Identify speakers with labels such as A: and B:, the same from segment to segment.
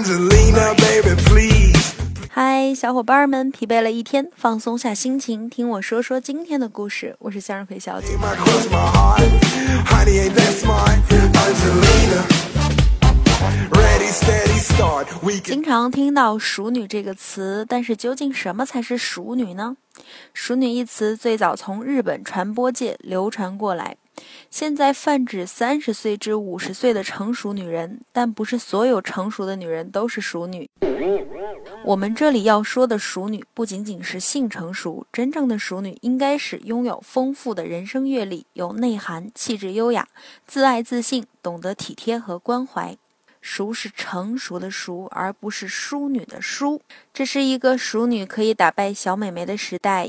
A: baby please.
B: 嗨，小伙伴们，疲惫了一天，放松下心情，听我说说今天的故事。我是向日葵小姐。经常听到“熟女”这个词，但是究竟什么才是熟女呢？“熟女”一词最早从日本传播界流传过来，现在泛指三十岁至五十岁的成熟女人，但不是所有成熟的女人都是熟女。我们这里要说的熟女，不仅仅是性成熟，真正的熟女应该是拥有丰富的人生阅历，有内涵、气质优雅、自爱自信，懂得体贴和关怀。熟是成熟的熟，而不是淑女的淑。这是一个熟女可以打败小美眉的时代，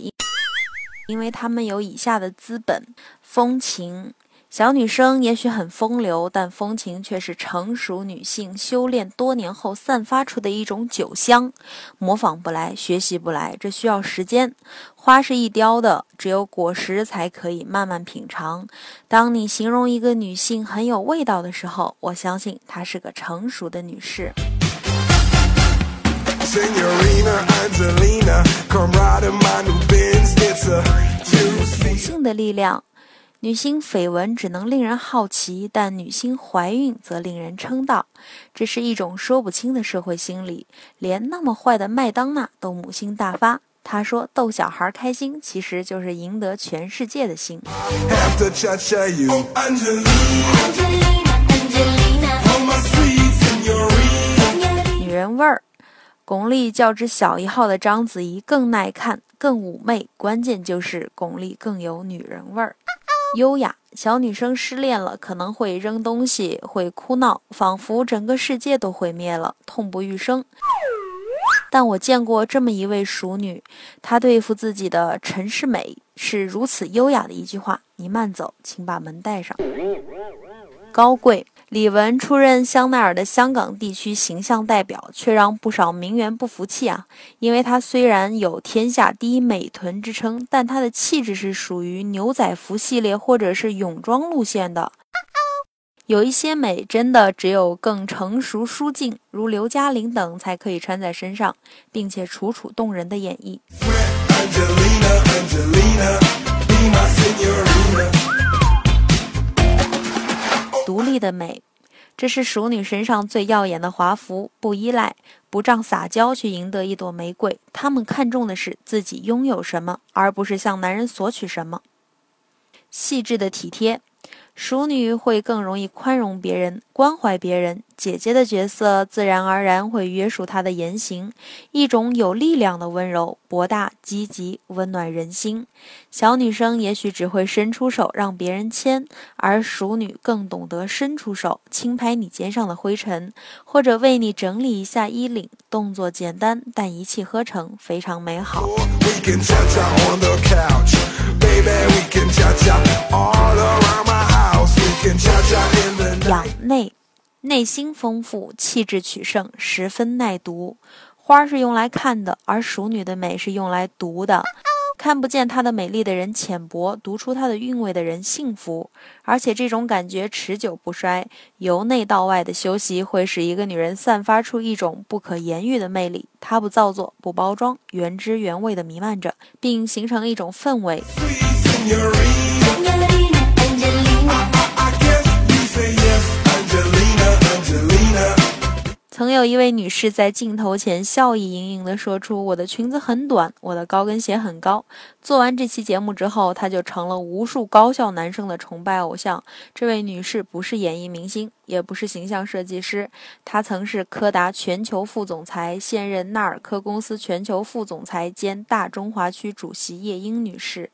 B: 因为他们有以下的资本：风情。小女生也许很风流，但风情却是成熟女性修炼多年后散发出的一种酒香，模仿不来，学习不来，这需要时间。花是易凋的，只有果实才可以慢慢品尝。当你形容一个女性很有味道的时候，我相信她是个成熟的女士。
A: Senorina Angelina, come ride in my new
B: 女
A: two-seat.
B: 性的力量，女星绯闻只能令人好奇，但女星怀孕则令人称道。这是一种说不清的社会心理，连那么坏的麦当娜都母性大发。她说：“逗小孩开心，其实就是赢得全世界的心。
A: Oh, oh.
B: 女人味儿。巩俐较之小一号的章子怡更耐看、更妩媚，关键就是巩俐更有女人味儿。优雅，小女生失恋了可能会扔东西，会哭闹，仿佛整个世界都毁灭了，痛不欲生。但我见过这么一位熟女，她对付自己的陈世美是如此优雅的一句话：“你慢走，请把门带上。”高贵。李玟出任香奈儿的香港地区形象代表，却让不少名媛不服气啊！因为她虽然有“天下第一美臀”之称，但她的气质是属于牛仔服系列或者是泳装路线的。有一些美真的只有更成熟舒静，如刘嘉玲等才可以穿在身上，并且楚楚动人的演绎。这是熟女身上最耀眼的华服。不依赖，不仗撒娇去赢得一朵玫瑰，她们看重的是自己拥有什么，而不是向男人索取什么。细致的体贴，熟女会更容易宽容别人、关怀别人。姐姐的角色自然而然会约束她的言行，一种有力量的温柔，博大、积极、温暖人心。小女生也许只会伸出手让别人牵，而熟女更懂得伸出手轻拍你肩上的灰尘，或者为你整理一下衣领。动作简单，但一气呵成，非常美好。
A: We can
B: 内心丰富，气质取胜，十分耐读。花是用来看的，而熟女的美是用来读的。看不见她的美丽的人浅薄，读出她的韵味的人幸福。而且这种感觉持久不衰，由内到外的修习会使一个女人散发出一种不可言喻的魅力。她不造作，不包装，原汁原味的弥漫着，并形成一种氛围。曾有一位女士在镜头前笑意盈盈地说出：“我的裙子很短，我的高跟鞋很高。”做完这期节目之后，她就成了无数高校男生的崇拜偶像。这位女士不是演艺明星，也不是形象设计师，她曾是柯达全球副总裁，现任纳尔科公司全球副总裁兼大中华区主席叶英女士。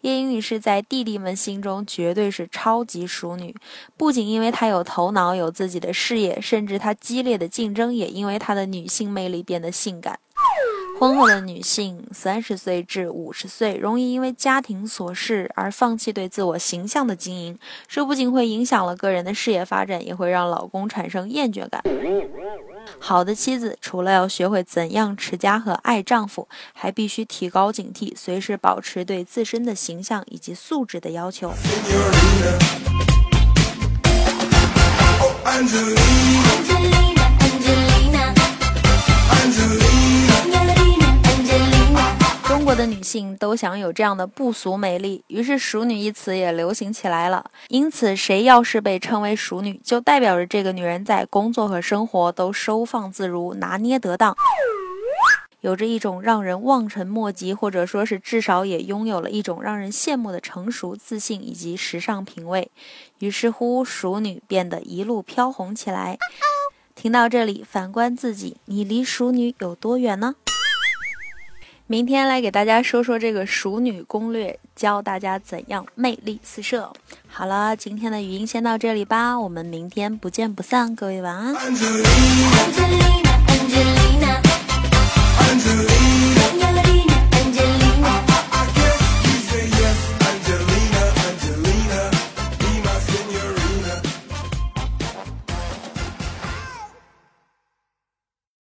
B: 叶英女士在弟弟们心中绝对是超级淑女，不仅因为她有头脑、有自己的事业，甚至她激烈的竞争也因为她的女性魅力变得性感。婚后的女性，三十岁至五十岁，容易因为家庭琐事而放弃对自我形象的经营，这不仅会影响了个人的事业发展，也会让老公产生厌倦感。好的妻子除了要学会怎样持家和爱丈夫，还必须提高警惕，随时保持对自身的形象以及素质的要求。
A: Senorina. Oh, Angelina.
C: Angelina, Angelina.
B: 性都想有这样的不俗美丽，于是“熟女”一词也流行起来了。因此，谁要是被称为熟女，就代表着这个女人在工作和生活都收放自如，拿捏得当。有着一种让人望尘莫及，或者说是至少也拥有了一种让人羡慕的成熟、自信以及时尚品味。于是乎，熟女变得一路飘红起来。听到这里，反观自己，你离熟女有多远呢？明天来给大家说说这个熟女攻略，教大家怎样魅力四射。好了，今天的语音先到这里吧，我们明天不见不散，各位晚安。
A: Angelina,
C: Angelina, Angelina.
A: Angelina.